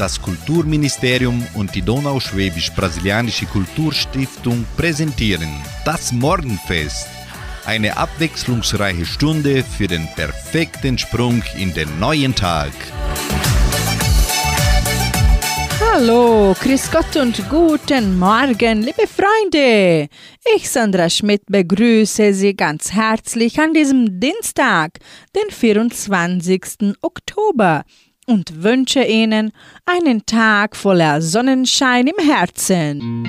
Das Kulturministerium und die Donauschwäbisch-Brasilianische Kulturstiftung präsentieren das Morgenfest. Eine abwechslungsreiche Stunde für den perfekten Sprung in den neuen Tag. Hallo, Grüß Gott und guten Morgen, liebe Freunde. Ich, Sandra Schmidt, begrüße Sie ganz herzlich an diesem Dienstag, den 24. Oktober und wünsche Ihnen einen Tag voller Sonnenschein im Herzen.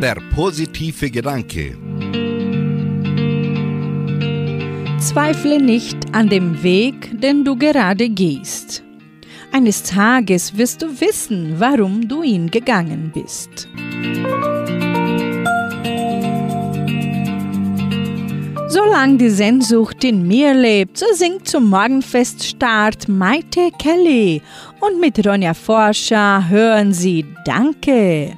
Der positive Gedanke. Zweifle nicht an dem Weg, den du gerade gehst. Eines Tages wirst du wissen, warum du ihn gegangen bist. Solange die Sehnsucht in mir lebt, so singt zum Morgenfeststart Maite Kelly. Und mit Ronja Forscher hören Sie Danke.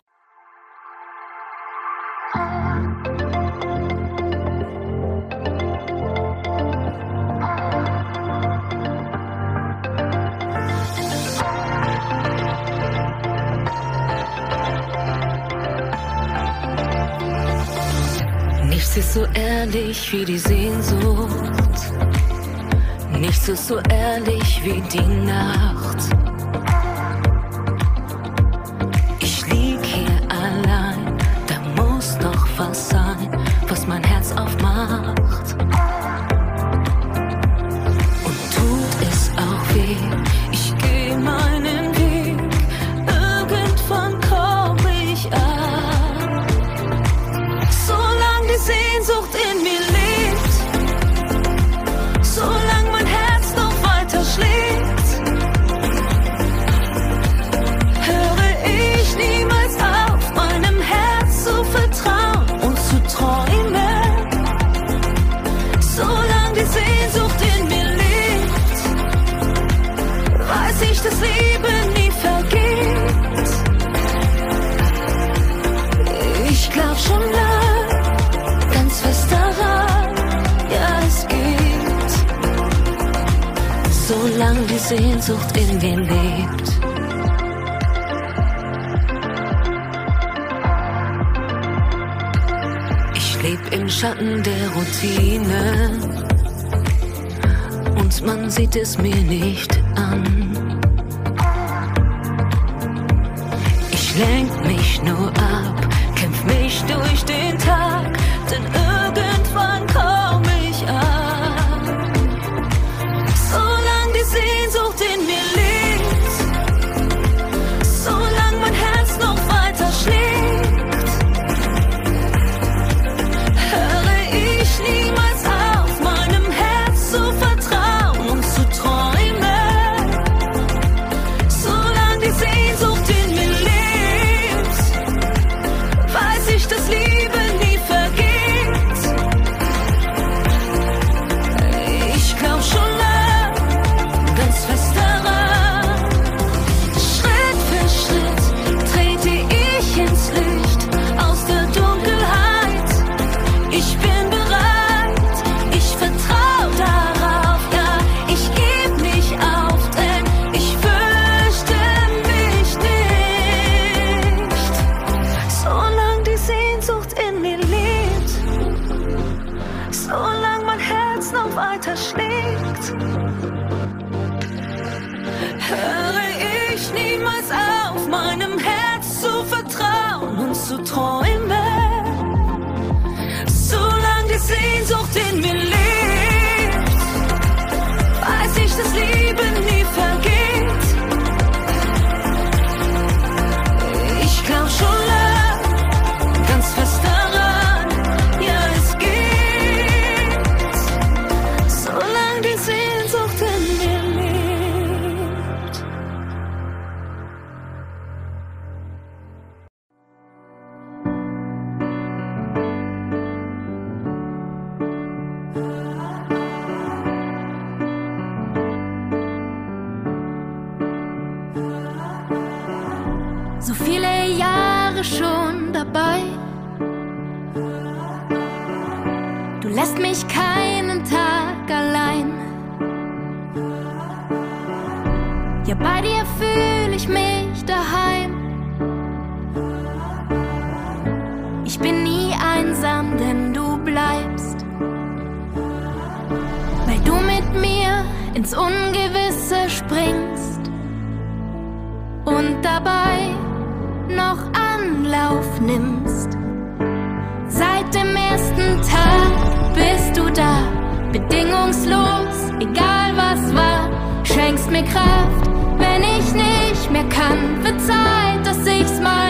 Ist so ehrlich wie die Sehnsucht. Nichts ist so ehrlich wie die Nacht. Sehnsucht in mir lebt. Ich leb im Schatten der Routine und man sieht es mir nicht an. aufnimmst. Seit dem ersten Tag bist du da, bedingungslos, egal was war. Schenkst mir Kraft, wenn ich nicht mehr kann. Wird Zeit, dass ich's mal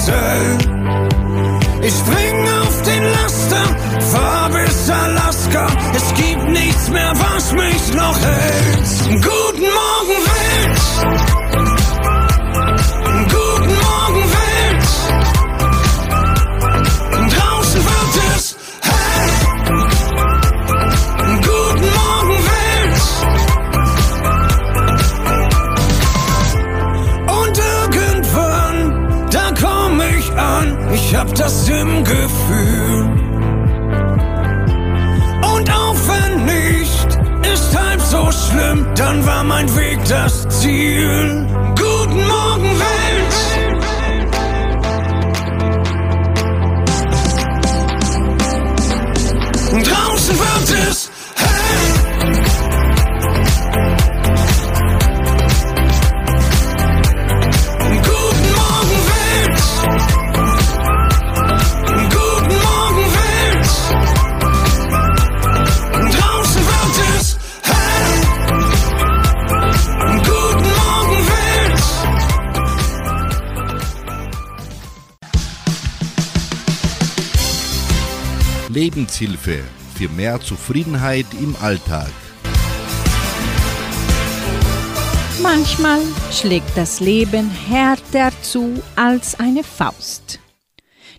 Hotel. Ich spring auf den Laster, fahr bis Alaska. Es gibt nichts mehr, was mich noch hält. Guten Morgen, das im Gefühl. Und auch wenn nicht, ist halb so schlimm, dann war mein Weg das Ziel. Guten Morgen, Welt! Lebenshilfe für mehr Zufriedenheit im Alltag. Manchmal schlägt das Leben härter zu als eine Faust.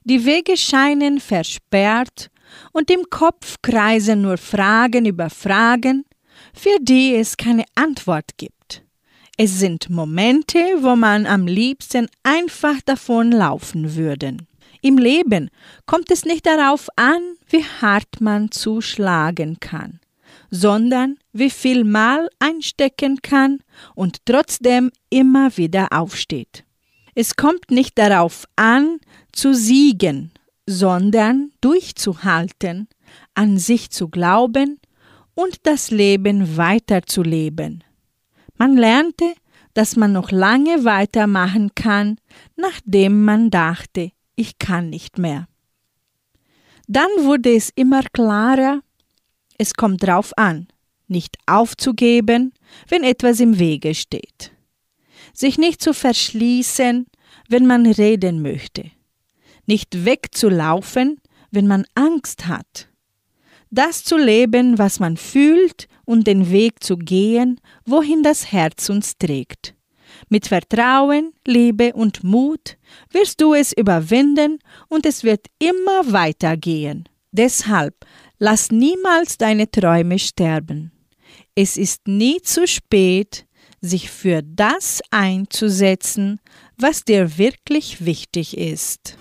Die Wege scheinen versperrt und im Kopf kreisen nur Fragen über Fragen, für die es keine Antwort gibt. Es sind Momente, wo man am liebsten einfach davon laufen würde. Im Leben kommt es nicht darauf an, wie hart man zuschlagen kann, sondern wie viel Mal einstecken kann und trotzdem immer wieder aufsteht. Es kommt nicht darauf an, zu siegen, sondern durchzuhalten, an sich zu glauben und das Leben weiterzuleben. Man lernte, dass man noch lange weitermachen kann, nachdem man dachte, ich kann nicht mehr. Dann wurde es immer klarer, es kommt drauf an, nicht aufzugeben, wenn etwas im Wege steht. Sich nicht zu verschließen, wenn man reden möchte. Nicht wegzulaufen, wenn man Angst hat das zu leben, was man fühlt und den Weg zu gehen, wohin das Herz uns trägt. Mit Vertrauen, Liebe und Mut wirst du es überwinden und es wird immer weitergehen. Deshalb lass niemals deine Träume sterben. Es ist nie zu spät, sich für das einzusetzen, was dir wirklich wichtig ist.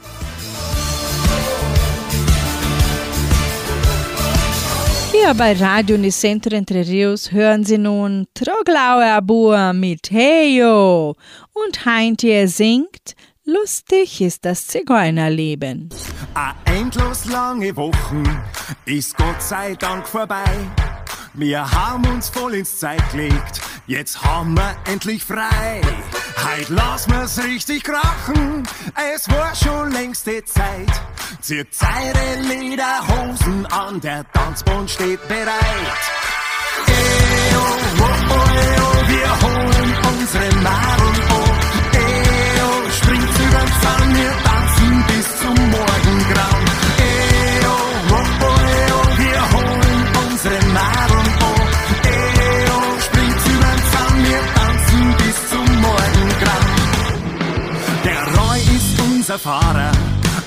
Hier bei Radio Unicentro Entre Rios hören Sie nun Troglaue Abua mit Heyo und Heintje singt Lustig ist das Zigeunerleben. A endlos lange Wochen ist Gott sei Dank vorbei. Wir haben uns voll ins Zeit gelegt, jetzt haben wir endlich frei. Heut lassen wir's richtig krachen, es war schon längste Zeit. Zieht eure Lederhosen an, der Tanzbund steht bereit. Eo, oh, oh, oh, wir holen unsere Nahrung oh. Eo, springt übern Zaun, wir tanzen bis zum Morgengrauen. Unser Fahrer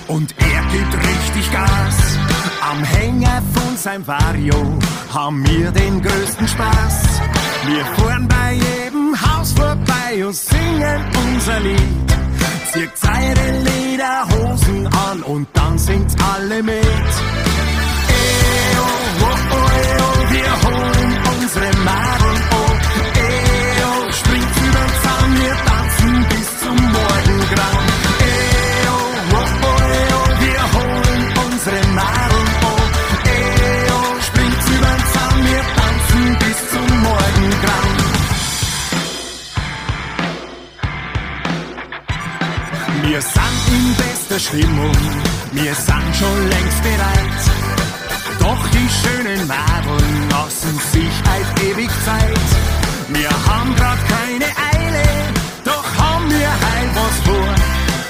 und er gibt richtig Gas. Am Hänger von seinem Vario haben wir den größten Spaß. Wir fahren bei jedem Haus vorbei und singen unser Lied. Zieht eure Lederhosen an und dann singt alle mit. Eo, oh, oh, oh, wir holen unsere Madeln Wir sind in bester Stimmung, wir sind schon längst bereit. Doch die schönen Madeln lassen sich halt ewig Zeit. Wir haben grad keine Eile, doch haben wir heil was vor.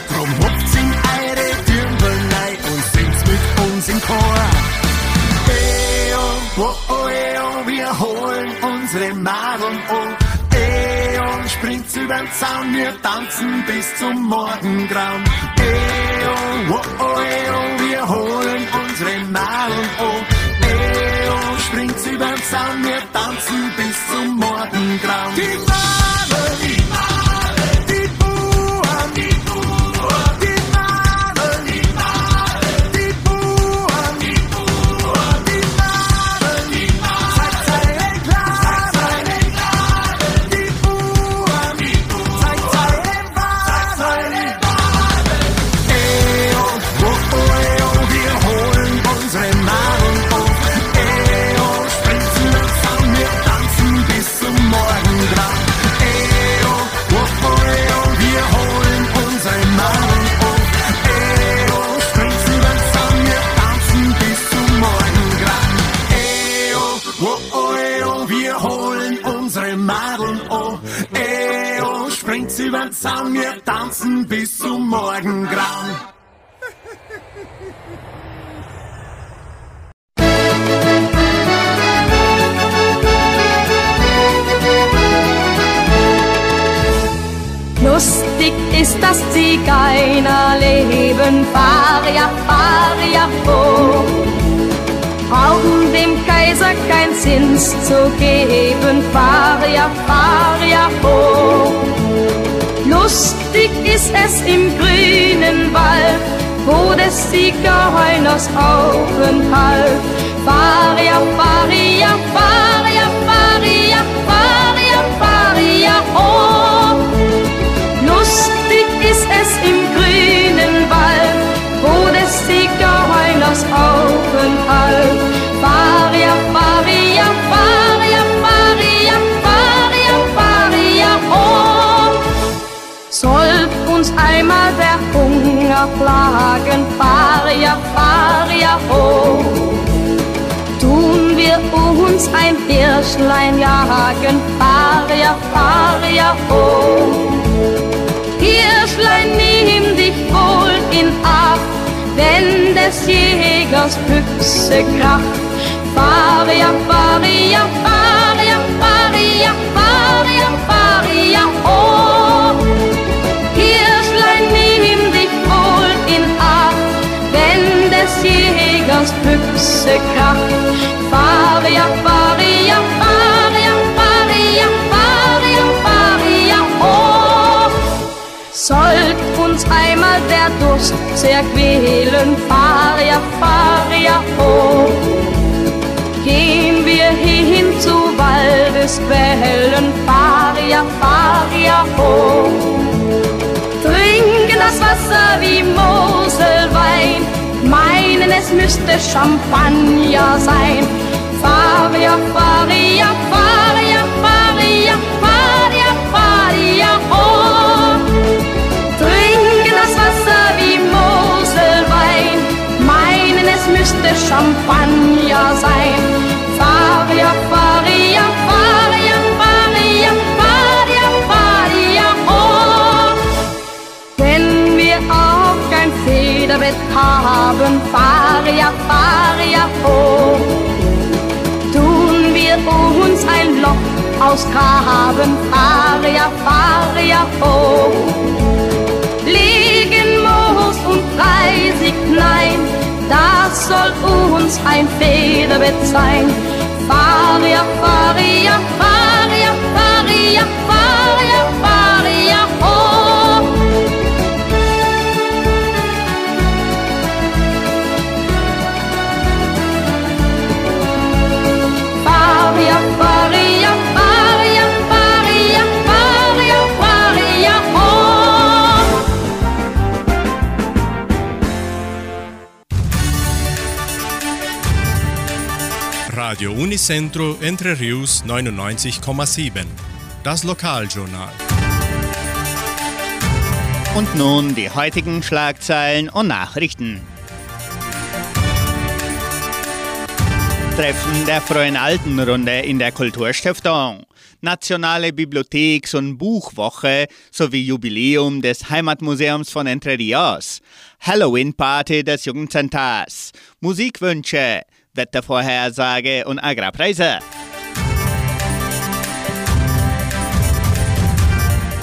Drum hupft's in eure Dürmbel rein und singt's mit uns im Chor. Eo, oh, oh, eo, wir holen unsere Madeln oh. Eo, springt's übern Zaun, wir tanzen bis zum Morgengrauen. Eo, oh, oh, wir holen Morgengrauen. Lustig ist das Zigeunerleben, fahr ja, fahr ja vor. Brauchen dem Kaiser kein Zins zu geben, fahr ja, fahr ja vor. Lustig ist es im grünen Wald, wo des Siegerheuners Aufenthalt. Faria, Faria, Faria, Faria, Faria, Faria, oh. Lustig ist es im grünen Wald, wo des Siegerheuners Aufenthalt. Hunger plagen, Faria, Faria, oh. Tun wir uns ein Hirschlein jagen, Faria, Faria, oh. Hirschlein, nimm dich wohl in Acht, wenn des Jägers Büchse kracht. Faria, Faria, Faria, Faria, Faria, Faria, oh. Jägers Büchse kracht. Faria, Faria, Faria, Faria, Faria, Faria, oh. Sollt uns einmal der Durst sehr quälen, Faria, Faria, oh. Gehen wir hin zu Waldesquellen, Faria, Faria, oh. Trinken das Wasser wie Moselwein, es müsste Champagner sein. Faria, Faria, Faria, Faria, Faria, Faria, oh. Trinken das Wasser wie Moselwein, meinen es müsste Champagner sein. Faria, Faria, Faria, Faria, Faria, Faria, oh. Wenn wir auch kein Federbett haben, Faria, Faria, oh. Tun wir uns ein Loch ausgraben, Faria, Faria, oh. Legen Moos und Reisig, nein, das soll uns ein Federbett sein. Faria, Faria, Faria, Faria, Radio Unicentro Entre Rius 99,7. Das Lokaljournal. Und nun die heutigen Schlagzeilen und Nachrichten. Treffen der Freien Altenrunde in der Kulturstiftung. Nationale Bibliotheks- und Buchwoche sowie Jubiläum des Heimatmuseums von Entre Rios. Halloween-Party des Jugendcenters. Musikwünsche, Wettervorhersage und Agrarpreise.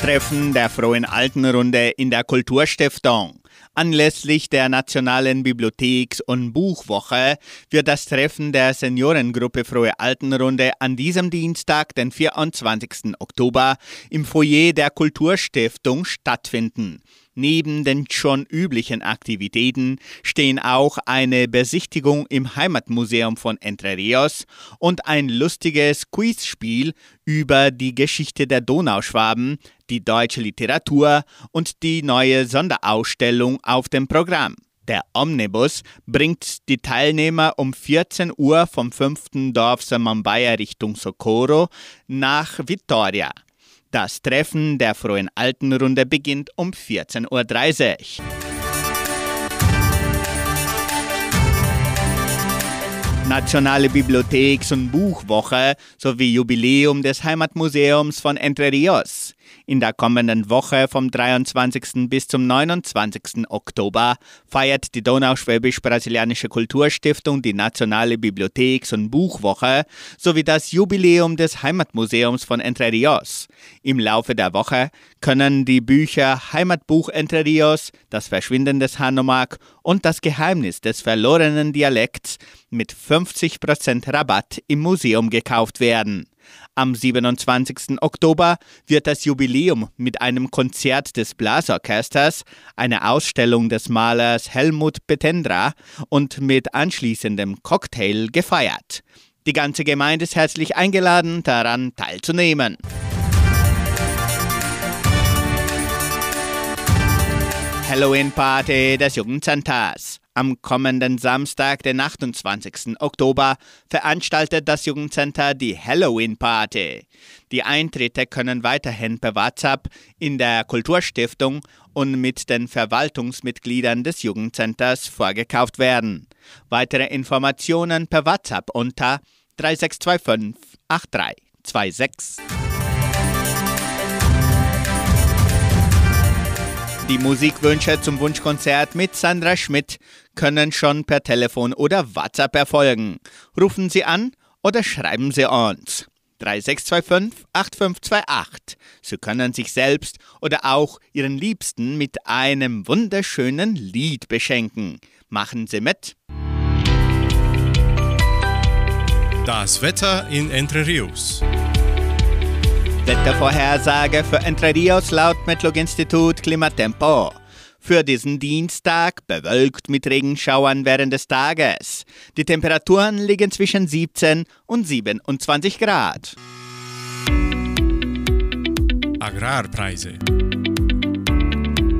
Treffen der Frohen Altenrunde in der Kulturstiftung. Anlässlich der Nationalen Bibliotheks- und Buchwoche wird das Treffen der Seniorengruppe Frohe Altenrunde an diesem Dienstag, den 24. Oktober, im Foyer der Kulturstiftung stattfinden. Neben den schon üblichen Aktivitäten stehen auch eine Besichtigung im Heimatmuseum von Entre Rios und ein lustiges Quizspiel über die Geschichte der Donauschwaben, die deutsche Literatur und die neue Sonderausstellung auf dem Programm. Der Omnibus bringt die Teilnehmer um 14 Uhr vom 5. Dorf Samambaya Richtung Socorro nach Vitoria. Das Treffen der Frohen Altenrunde beginnt um 14.30 Uhr. Nationale Bibliotheks- und Buchwoche sowie Jubiläum des Heimatmuseums von Entre Rios. In der kommenden Woche vom 23. bis zum 29. Oktober feiert die Donauschwäbisch-Brasilianische Kulturstiftung die Nationale Bibliotheks- und Buchwoche sowie das Jubiläum des Heimatmuseums von Entre Rios. Im Laufe der Woche können die Bücher Heimatbuch Entre Rios, Das Verschwinden des Hanomag und Das Geheimnis des verlorenen Dialekts mit 50% Rabatt im Museum gekauft werden. Am 27. Oktober wird das Jubiläum mit einem Konzert des Blasorchesters, einer Ausstellung des Malers Helmut Betendra und mit anschließendem Cocktail gefeiert. Die ganze Gemeinde ist herzlich eingeladen, daran teilzunehmen. Halloween-Party des Jugendcenters. Am kommenden Samstag, den 28. Oktober, veranstaltet das Jugendcenter die Halloween-Party. Die Eintritte können weiterhin per WhatsApp in der Kulturstiftung und mit den Verwaltungsmitgliedern des Jugendcenters vorgekauft werden. Weitere Informationen per WhatsApp unter 3625 8326. Die Musikwünsche zum Wunschkonzert mit Sandra Schmidt können schon per Telefon oder WhatsApp erfolgen. Rufen Sie an oder schreiben Sie uns. 3625 8528. Sie können sich selbst oder auch Ihren Liebsten mit einem wunderschönen Lied beschenken. Machen Sie mit. Das Wetter in Entre Rios. Wettervorhersage für Entre Rios laut Metlog-Institut Klimatempo. Für diesen Dienstag bewölkt mit Regenschauern während des Tages. Die Temperaturen liegen zwischen 17 und 27 Grad. Agrarpreise.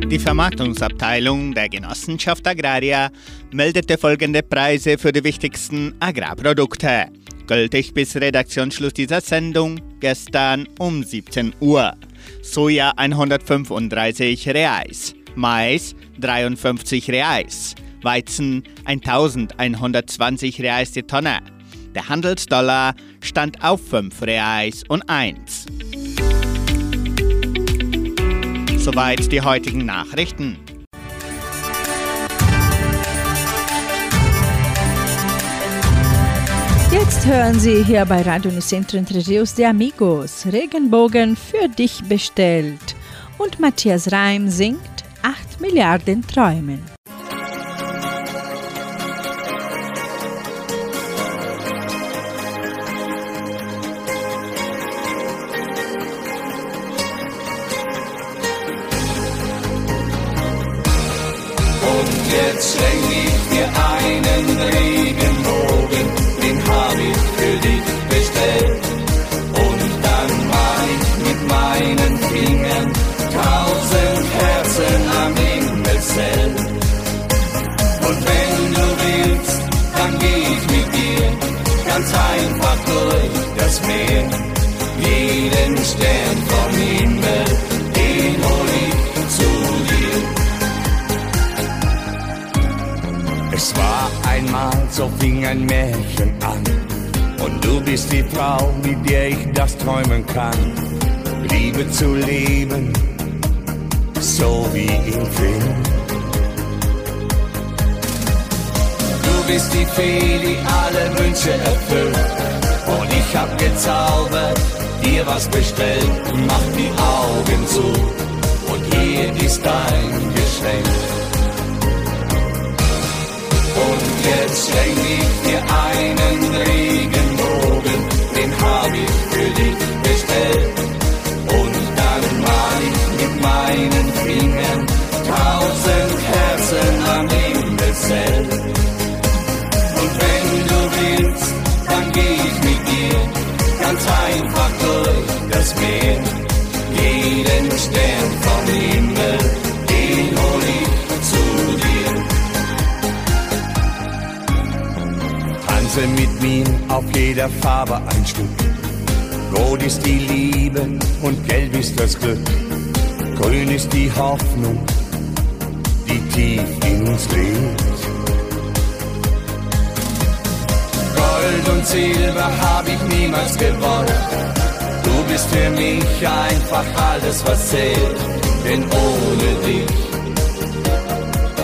Die Vermarktungsabteilung der Genossenschaft Agraria meldete folgende Preise für die wichtigsten Agrarprodukte. Gültig bis Redaktionsschluss dieser Sendung gestern um 17 Uhr. Soja 135 Reais, Mais 53 Reais, Weizen 1120 Reais die Tonne. Der Handelsdollar stand auf 5 Reais und 1. Soweit die heutigen Nachrichten. Jetzt hören Sie hier bei Radio Nicentro Entre Rios de Amigos Regenbogen für dich bestellt. Und Matthias Reim singt 8 Milliarden Träumen. Jetzt schenk ich dir einen fing ein Märchen an. Und du bist die Frau, mit der ich das träumen kann. Liebe zu leben, so wie im Film. Du bist die Fee, die alle Wünsche erfüllt. Und ich hab gezaubert, dir was bestellt. Mach die Augen zu, und hier ist dein Geschenk. Jetzt schenk ich dir einen Regenbogen, den hab ich für dich bestellt. Und dann mal ich mit meinen Fingern tausend Herzen am Himmelszelt. Und wenn du willst, dann geh ich mit dir ganz einfach auf jeder Farbe ein Stück. Rot ist die Liebe und gelb ist das Glück. Grün ist die Hoffnung, die tief in uns lebt. Gold und Silber hab ich niemals gewollt. Du bist für mich einfach alles, was zählt, denn ohne dich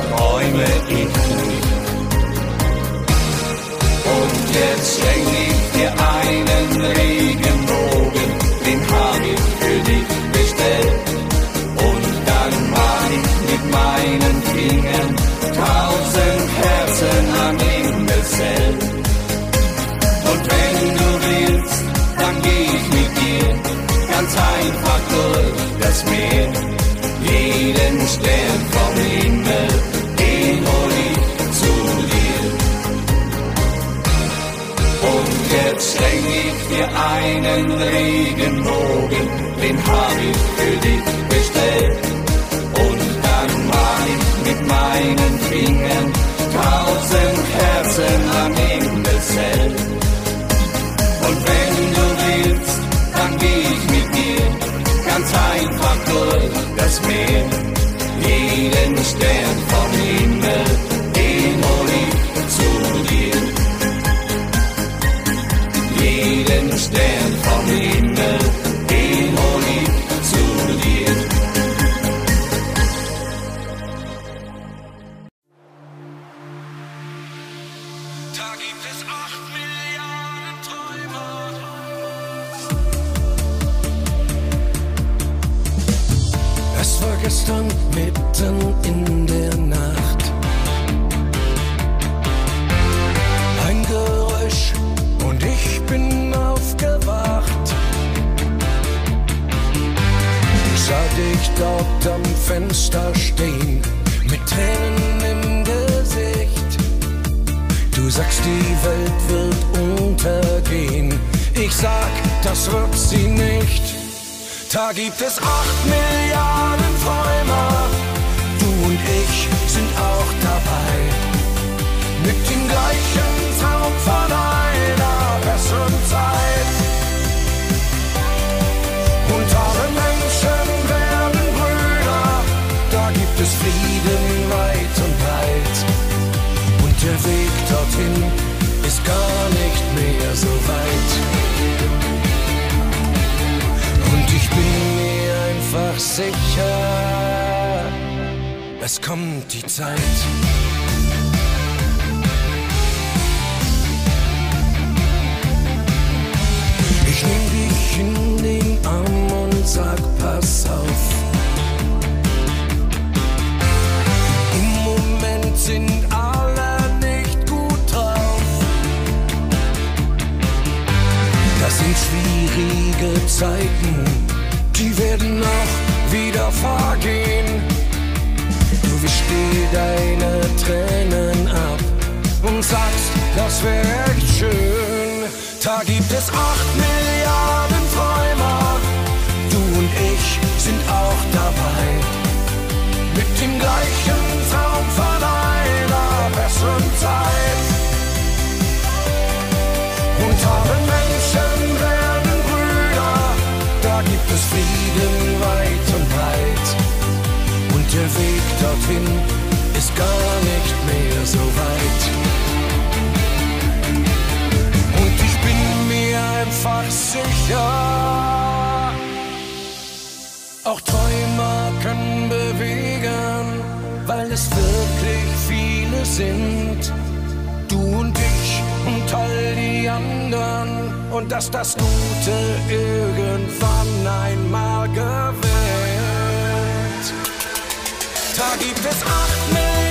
träume ich nicht. Und jetzt schenk ich dir einen Regenbogen, den hab ich für dich bestellt. Und dann mal ich mit meinen Fingern tausend Herzen am Himmelszelt. Und wenn du willst, dann geh ich mit dir ganz einfach durch das Meer. Jeden Stern vom Himmel, dir einen Regenbogen, den hab ich für dich bestellt. Und dann mal ich mit meinen Fingern tausend Herzen am Himmelszelt. Und wenn du willst, dann geh ich mit dir ganz einfach durch das Meer. Jeden Stern vom Sah dich dort am Fenster stehen, mit Tränen im Gesicht. Du sagst, die Welt wird untergehen. Ich sag, das wird sie nicht. Da gibt es acht Milliarden Träumer. Du und ich sind auch dabei. Mit dem gleichen Traum von einer besseren Zeit. Frieden weit und breit. Und der Weg dorthin ist gar nicht mehr so weit. Und ich bin mir einfach sicher, es kommt die Zeit. Ich nehm dich in den Arm und sag, pass Zeiten, die werden auch wieder vergehen. Du wischst dir deine Tränen ab und sagst, das wär echt schön. Da gibt es acht Milliarden Träumer, du und ich sind auch dabei. Mit dem gleichen Traum von einer besseren Zeit. Und alle Menschen da gibt es Frieden weit und breit. Und der Weg dorthin ist gar nicht mehr so weit. Und ich bin mir einfach sicher, auch Träumer können bewegen, weil es wirklich viele sind. Du und ich und all die anderen und dass das Gute irgendwann einmal gewinnt. Da gibt es acht Milliarden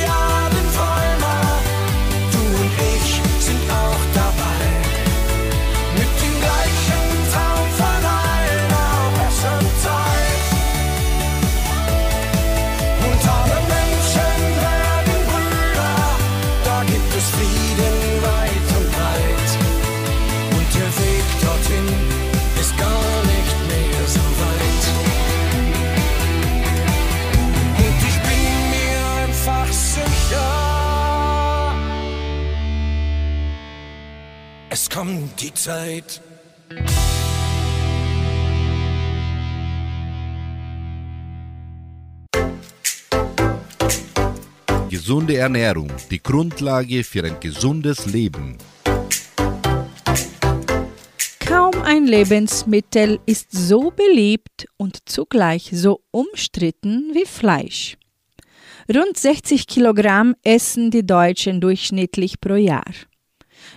kommt die Zeit. Gesunde Ernährung, die Grundlage für ein gesundes Leben. Kaum ein Lebensmittel ist so beliebt und zugleich so umstritten wie Fleisch. Rund 60 Kilogramm essen die Deutschen durchschnittlich pro Jahr.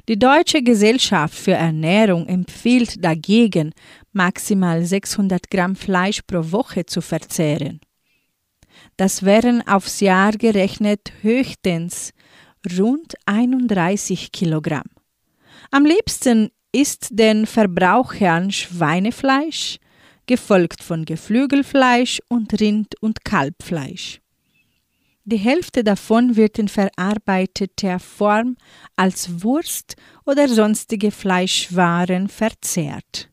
Die Deutsche Gesellschaft für Ernährung empfiehlt dagegen, maximal 600 Gramm Fleisch pro Woche zu verzehren. Das wären aufs Jahr gerechnet höchstens rund 31 Kilogramm. Am liebsten isst den Verbrauchern Schweinefleisch, gefolgt von Geflügelfleisch und Rind- und Kalbfleisch. Die Hälfte davon wird in verarbeiteter Form als Wurst oder sonstige Fleischwaren verzehrt.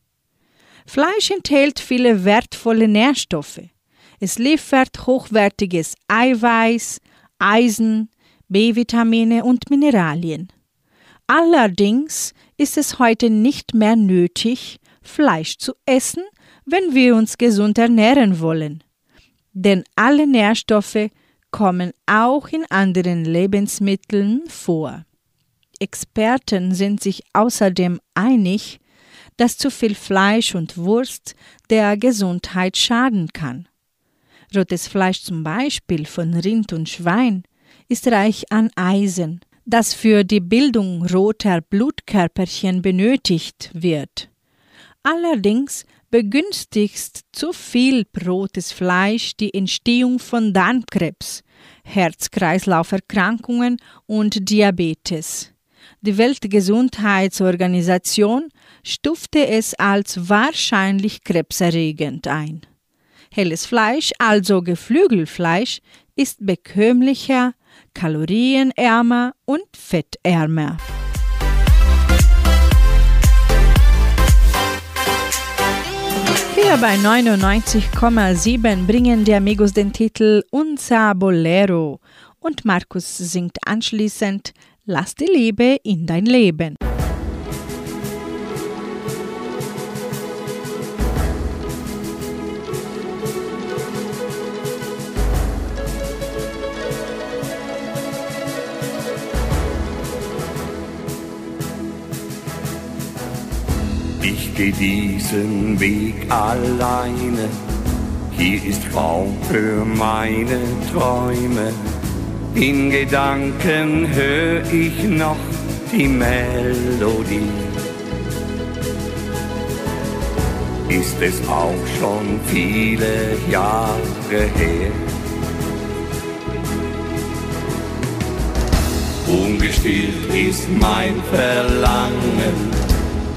Fleisch enthält viele wertvolle Nährstoffe. Es liefert hochwertiges Eiweiß, Eisen, B-Vitamine und Mineralien. Allerdings ist es heute nicht mehr nötig, Fleisch zu essen, wenn wir uns gesund ernähren wollen. Denn alle Nährstoffe kommen auch in anderen Lebensmitteln vor. Experten sind sich außerdem einig, dass zu viel Fleisch und Wurst der Gesundheit schaden kann. Rotes Fleisch zum Beispiel von Rind und Schwein ist reich an Eisen, das für die Bildung roter Blutkörperchen benötigt wird. Allerdings begünstigt zu viel rotes Fleisch die Entstehung von Darmkrebs, Herz-Kreislauf-Erkrankungen und Diabetes. Die Weltgesundheitsorganisation stufte es als wahrscheinlich krebserregend ein. Helles Fleisch, also Geflügelfleisch, ist bekömmlicher, kalorienärmer und fettärmer. Hier bei 99,7 bringen die Amigos den Titel Unsa Bolero und Markus singt anschließend Lass die Liebe in dein Leben. Geh diesen Weg alleine, hier ist Raum für meine Träume. In Gedanken hör ich noch die Melodie. Ist es auch schon viele Jahre her. Ungestillt ist mein Verlangen,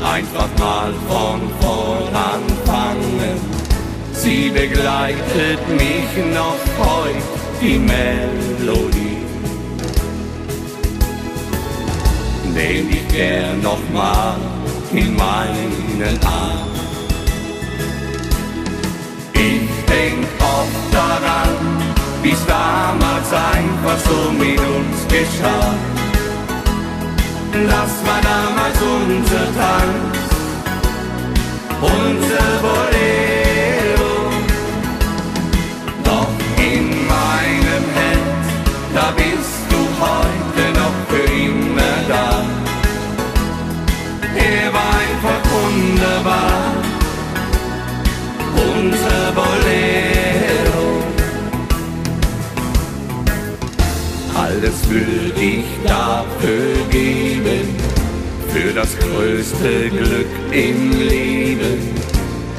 einfach mal von vorn anfangen. Sie begleitet mich noch heut, die Melodie. Nehm ich gern noch mal in meinen Arm. Ich denk oft daran, wie's damals einfach so mit uns geschah. Das war damals unser Tanz, unser Bolero. Doch in meinem Herz, da bist du heute noch für immer da. Er war einfach wunderbar, unser Bolero. Alles würde ich dafür das größte Glück im Leben.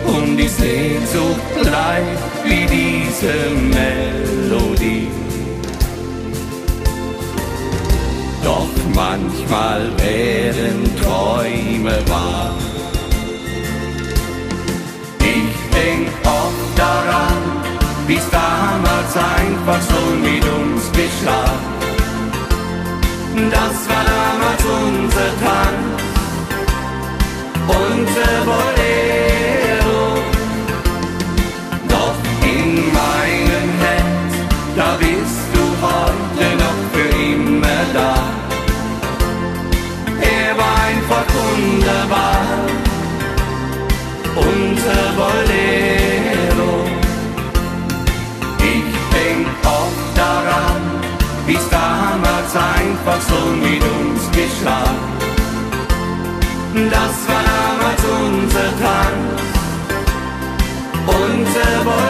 Und die Sehnsucht bleibt wie diese Melodie. Doch manchmal werden Träume wahr. Ich denk oft daran, wie's damals einfach so mit uns geschah. Das war damals unser Tanz, unser Bolero. Doch in meinem Herz, da bist du heute noch für immer da. Er war einfach wunderbar, unser Bolero. Ich denk oft daran, wie's damals einfach so mit uns geschah. Das war damals als unser Tanz, unser Bolero.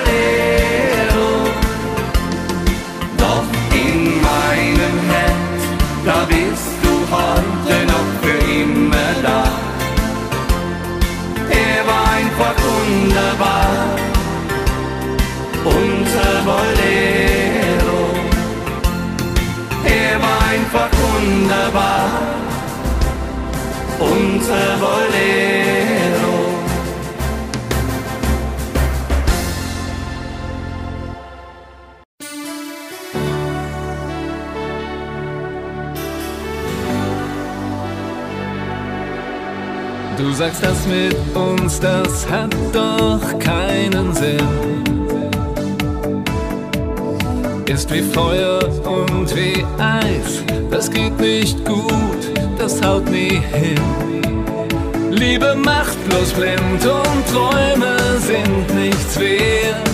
Unser Bolero. Du sagst das mit uns, das hat doch keinen Sinn. Ist wie Feuer und wie Eis, das geht nicht gut, das haut nie hin. Liebe macht bloß blind und Träume sind nichts wert.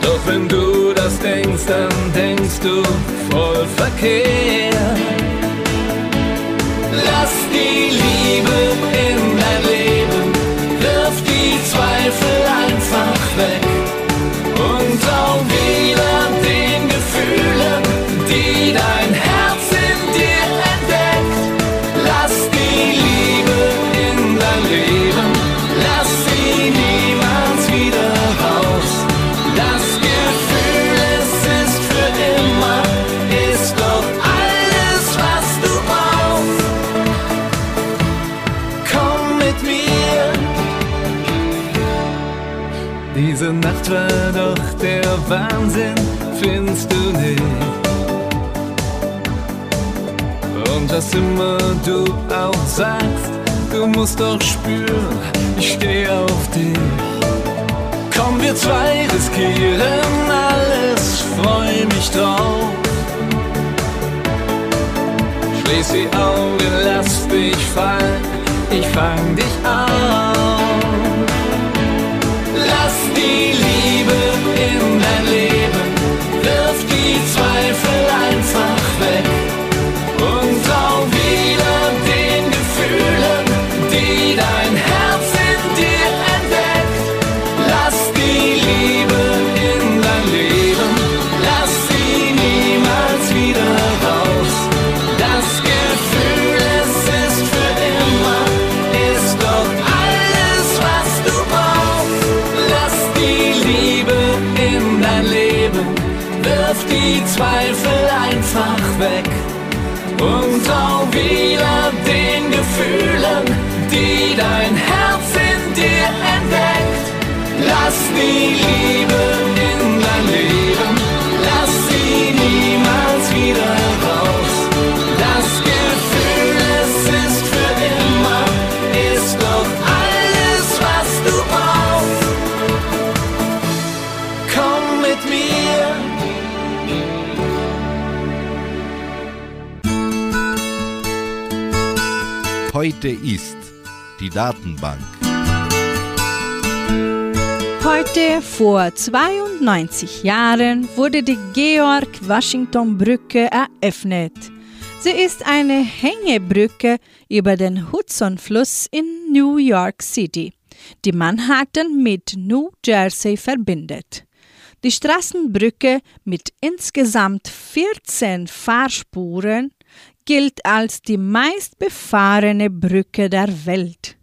Doch wenn du das denkst, dann denkst du voll verkehrt. Lass die Liebe in dein Leben, wirf die Zweifel einfach weg und trau was immer du auch sagst, du musst doch spüren, ich stehe auf dich. Komm, wir zwei riskieren alles, freu mich drauf. Schließ die Augen, lass dich fallen, ich fang dich auf. Lass die Liebe in dein Leben, wirf die Zweifel Heute ist die Datenbank. Heute vor 92 Jahren wurde die Georg-Washington-Brücke eröffnet. Sie ist eine Hängebrücke über den Hudson-Fluss in New York City, die Manhattan mit New Jersey verbindet. Die Straßenbrücke mit insgesamt 14 Fahrspuren gilt als die meistbefahrene Brücke der Welt.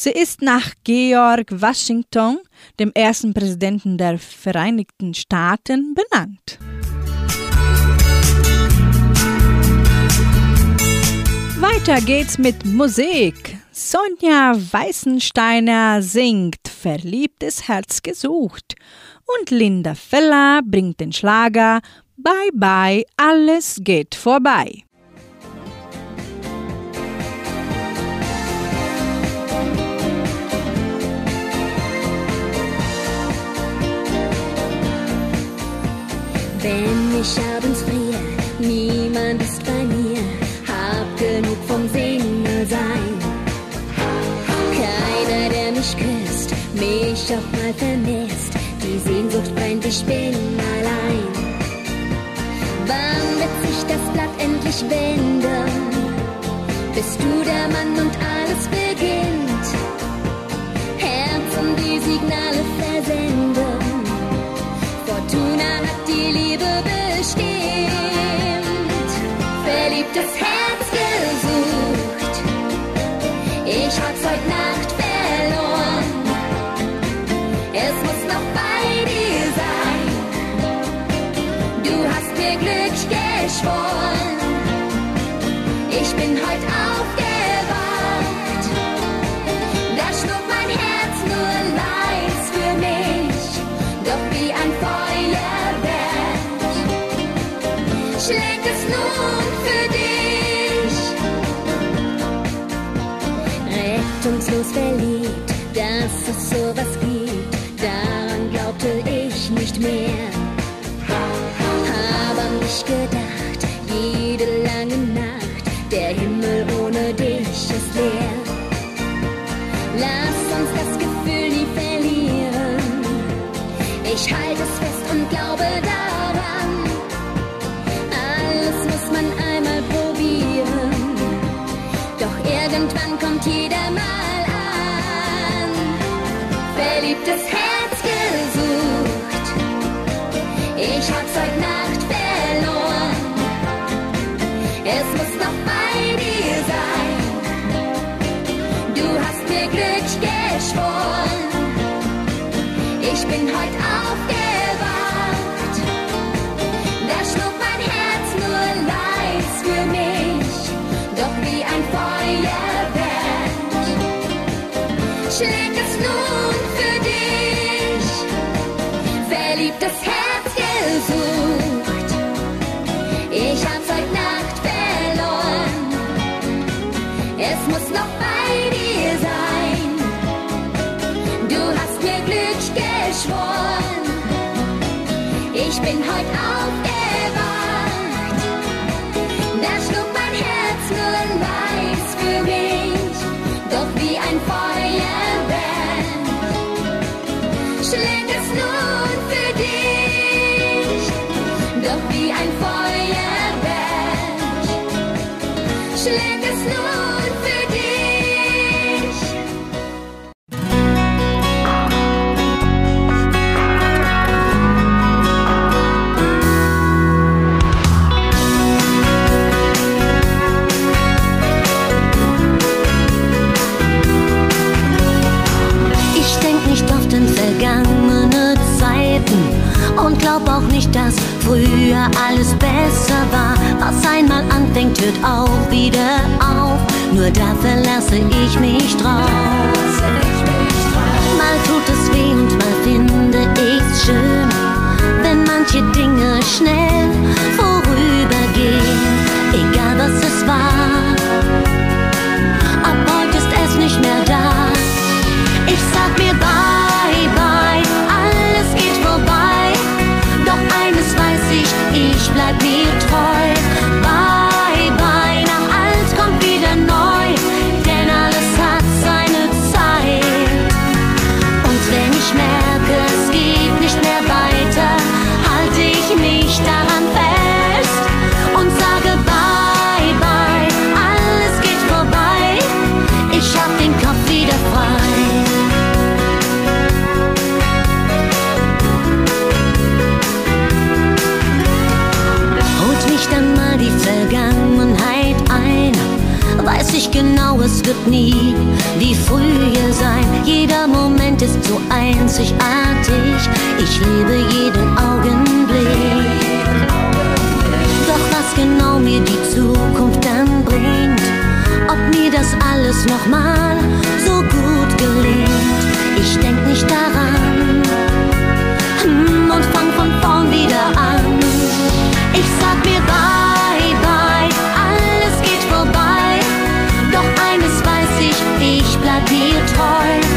Sie ist nach Georg Washington, dem ersten Präsidenten der Vereinigten Staaten, benannt. Weiter geht's mit Musik. Sonja Weißensteiner singt Verliebtes Herz gesucht und Linda Feller bringt den Schlager Bye bye, alles geht vorbei. ich abends friere, niemand ist bei mir, hab genug vom Single sein. Keiner, der mich küsst, mich auch mal vermisst, die Sehnsucht brennt, ich bin allein. Wann wird sich das Blatt endlich wenden? Bist du der Mann und alles beginnt? Herzen, die Signale versenden. Fortuna hat die Liebe. Just nicht mehr. Hab an dich gedacht, jede lange Nacht, der Himmel ohne dich ist leer. Lass uns das Gefühl nie verlieren. Ich halte es fest und glaube daran. Alles muss man einmal probieren. Doch irgendwann kommt jeder mal an. Verliebtes Herz. Ella ich, dass früher alles besser war. Was einmal anfängt, hört auch wieder auf. Nur da verlasse ich mich drauf. Mal tut es weh und mal finde ich's schön, wenn manche Dinge schnell wird nie wie früher sein. Jeder Moment ist so einzigartig. Ich liebe jeden Augenblick. Doch was genau mir die Zukunft dann bringt, ob mir das alles nochmal so gut gelingt, ich denk nicht daran hm, und fang von vorn wieder an. Ich sag mir be a toy.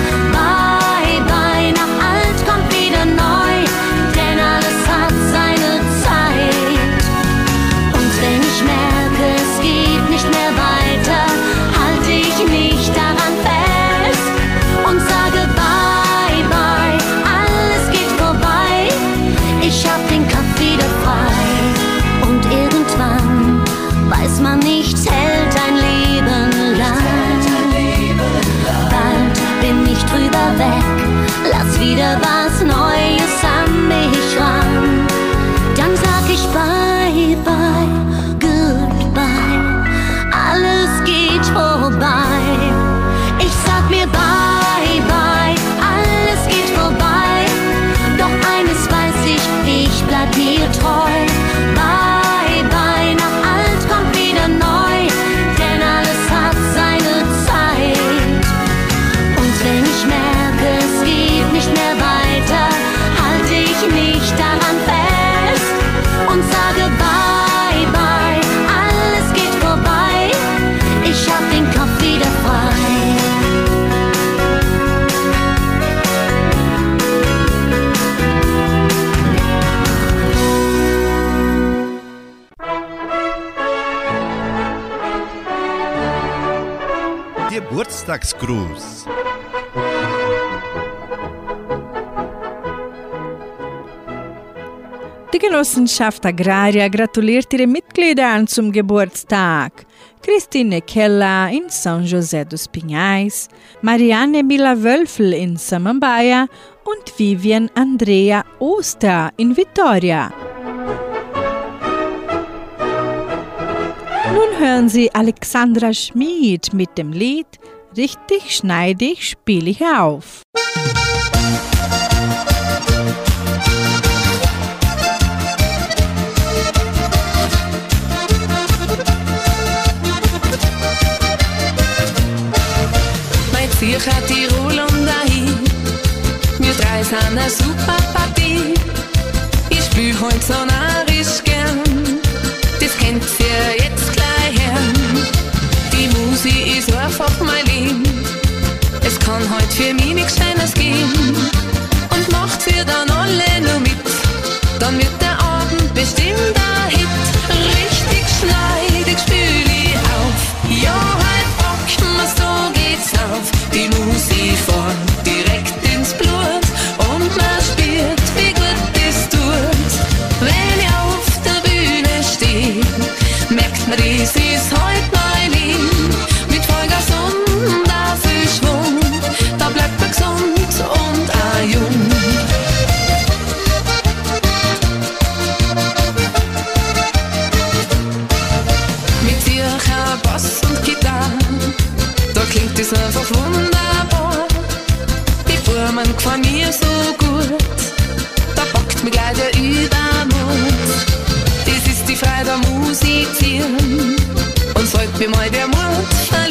Genossenschaft Agraria gratuliert ihre Mitglieder zum Geburtstag. Christine Keller in São José dos Pinhais, Marianne Mila Wölfel in Samambaia und Vivian Andrea Oster in Vitoria. Nun hören Sie Alexandra Schmid mit dem Lied Richtig schneidig spiele ich auf. Mein Zürcher Tirol und dahin. Wir drei sind eine super Partie. Ich spül heute so narrisch gern. Das kennt ihr jetzt. Musik ist einfach mein Leben. Es kann heute für mich nichts Schönes geben. Und macht's ihr dann alle nur mit. Dann wird der Abend bestimmt ein Hit. Richtig schneidig spül ich auf. Ja, halt packen wir's, so geht's auf. Die Musik fährt direkt ins Blut. Und man spürt, wie gut das tut. Wenn ich auf der Bühne stehe, merkt man, das ist heute es einfach wunderbar. Die Formen gefallen mir so gut, da packt mich gleich der Übermut. Das ist die Freude am Musizieren, und sollte mir mal der Mut verlieren,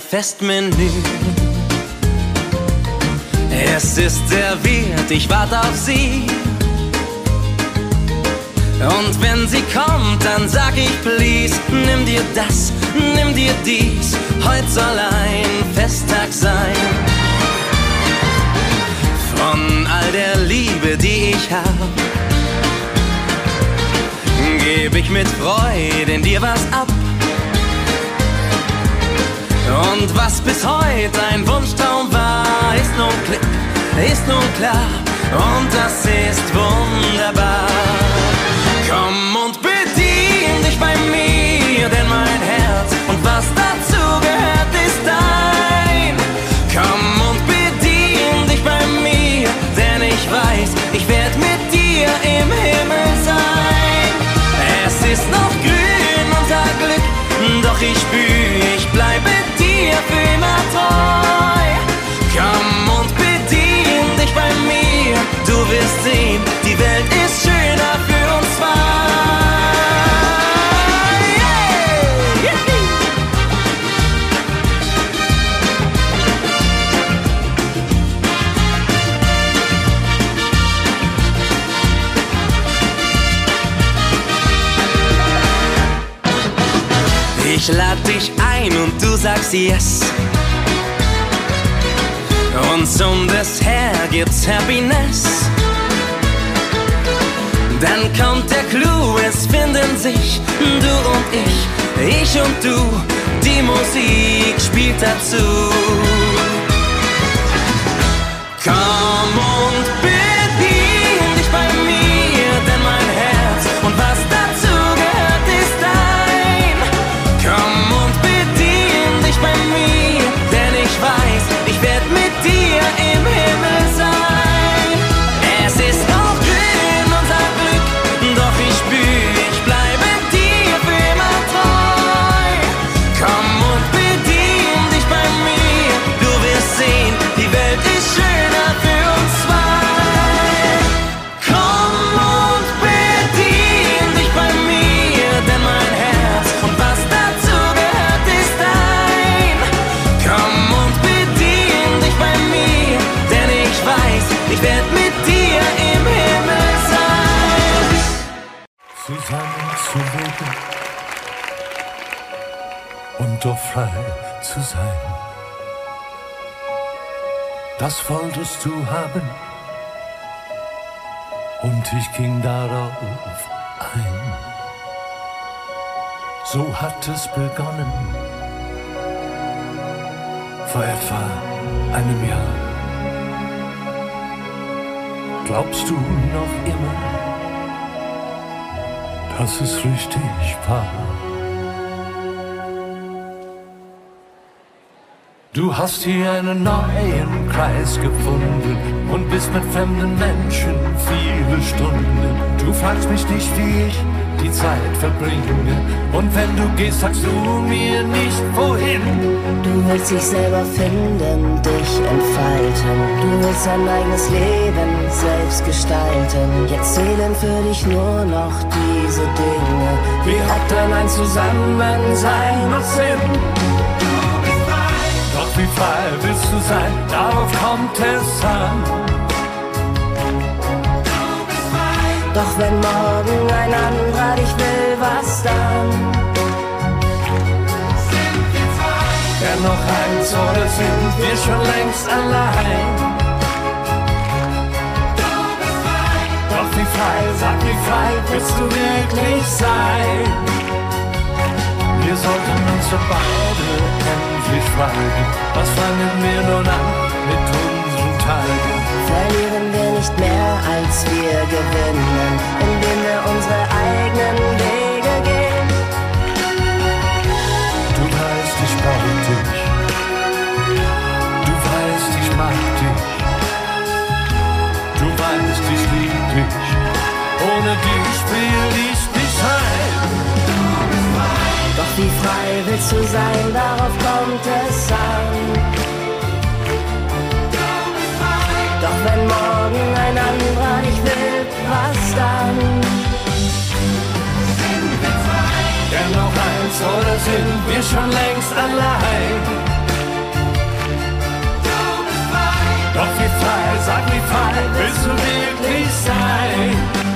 Festmenü. Es ist serviert, ich warte auf sie. Und wenn sie kommt, dann sag ich please, nimm dir das, nimm dir dies. Heute soll ein Festtag sein. Von all der Liebe, die ich hab, geb ich mit Freude in dir was ab. Und was bis heute ein Wunschtraum war, ist nun klipp, ist nun klar. Und das ist wunderbar. Yes. Und zum Dessert gibt's Happiness. Dann kommt der Clou, es finden sich du und ich ich und du, die Musik spielt dazu. Komm und bedien frei zu sein. Das wolltest du haben und ich ging darauf ein. So hat es begonnen vor etwa einem Jahr. Glaubst du noch immer? dass es richtig war. Du hast hier einen neuen Kreis gefunden und bist mit fremden Menschen viele Stunden. Du fragst mich nicht, wie ich die Zeit verbringe. Und wenn du gehst, sagst du mir nicht wohin. Du willst dich selber finden, dich entfalten. Du willst dein eigenes Leben selbst gestalten. Jetzt zählen für dich nur noch diese Dinge. Wie hat dann ein Zusammensein noch Sinn? Wie frei willst du sein, darauf kommt es an. Doch wenn morgen ein anderer dich will, was dann? Wer noch eins oder sind wir schon längst allein? Doch wie frei, sag wie frei willst du wirklich sein? Wir sollten uns für beide endlich fragen, was fangen wir nun an mit unseren Tagen? Verlieren wir nicht mehr, als wir gewinnen, indem wir unsere wie frei willst du sein, darauf kommt es an. Doch wenn morgen ein anderer dich will, was dann? Denn noch eins oder sind wir schon längst allein? Doch wie frei, sag wie frei willst du wirklich sein?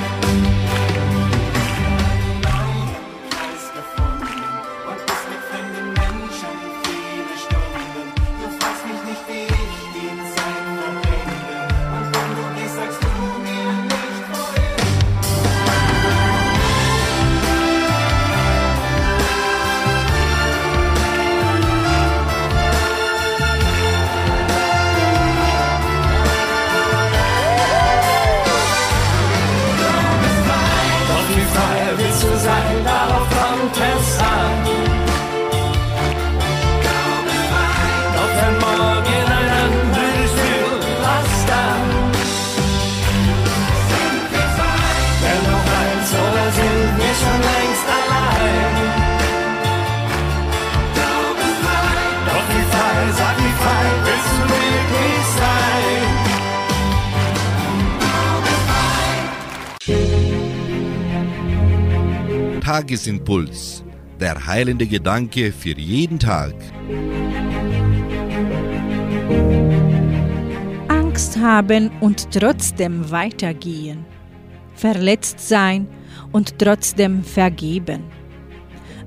Tagesimpuls. Der heilende Gedanke für jeden Tag. Angst haben und trotzdem weitergehen. Verletzt sein und trotzdem vergeben.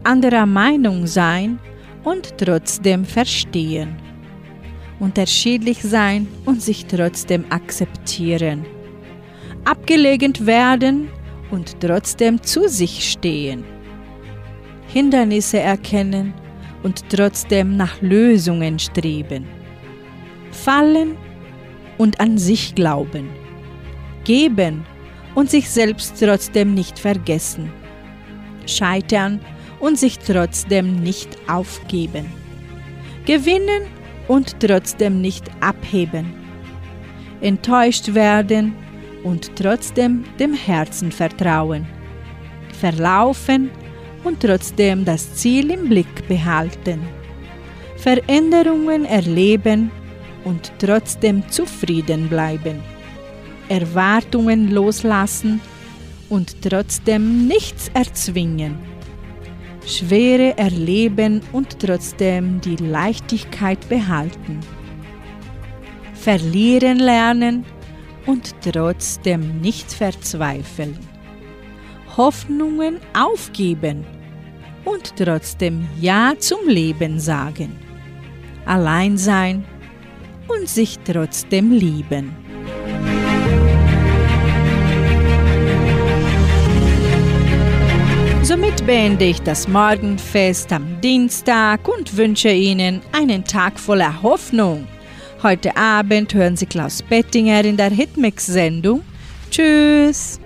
Anderer Meinung sein und trotzdem verstehen. Unterschiedlich sein und sich trotzdem akzeptieren. Abgelegent werden und trotzdem zu sich stehen. Hindernisse erkennen und trotzdem nach Lösungen streben. Fallen und an sich glauben. Geben und sich selbst trotzdem nicht vergessen. Scheitern und sich trotzdem nicht aufgeben. Gewinnen und trotzdem nicht abheben. Enttäuscht werden und trotzdem dem Herzen vertrauen. Verlaufen und trotzdem das Ziel im Blick behalten. Veränderungen erleben und trotzdem zufrieden bleiben. Erwartungen loslassen und trotzdem nichts erzwingen. Schwere erleben und trotzdem die Leichtigkeit behalten. Verlieren lernen und trotzdem nicht verzweifeln. Hoffnungen aufgeben und trotzdem Ja zum Leben sagen. Allein sein und sich trotzdem lieben. Somit beende ich das Morgenfest am Dienstag und wünsche Ihnen einen Tag voller Hoffnung. Heute Abend hören Sie Klaus Bettinger in der Hitmix-Sendung. Tschüss!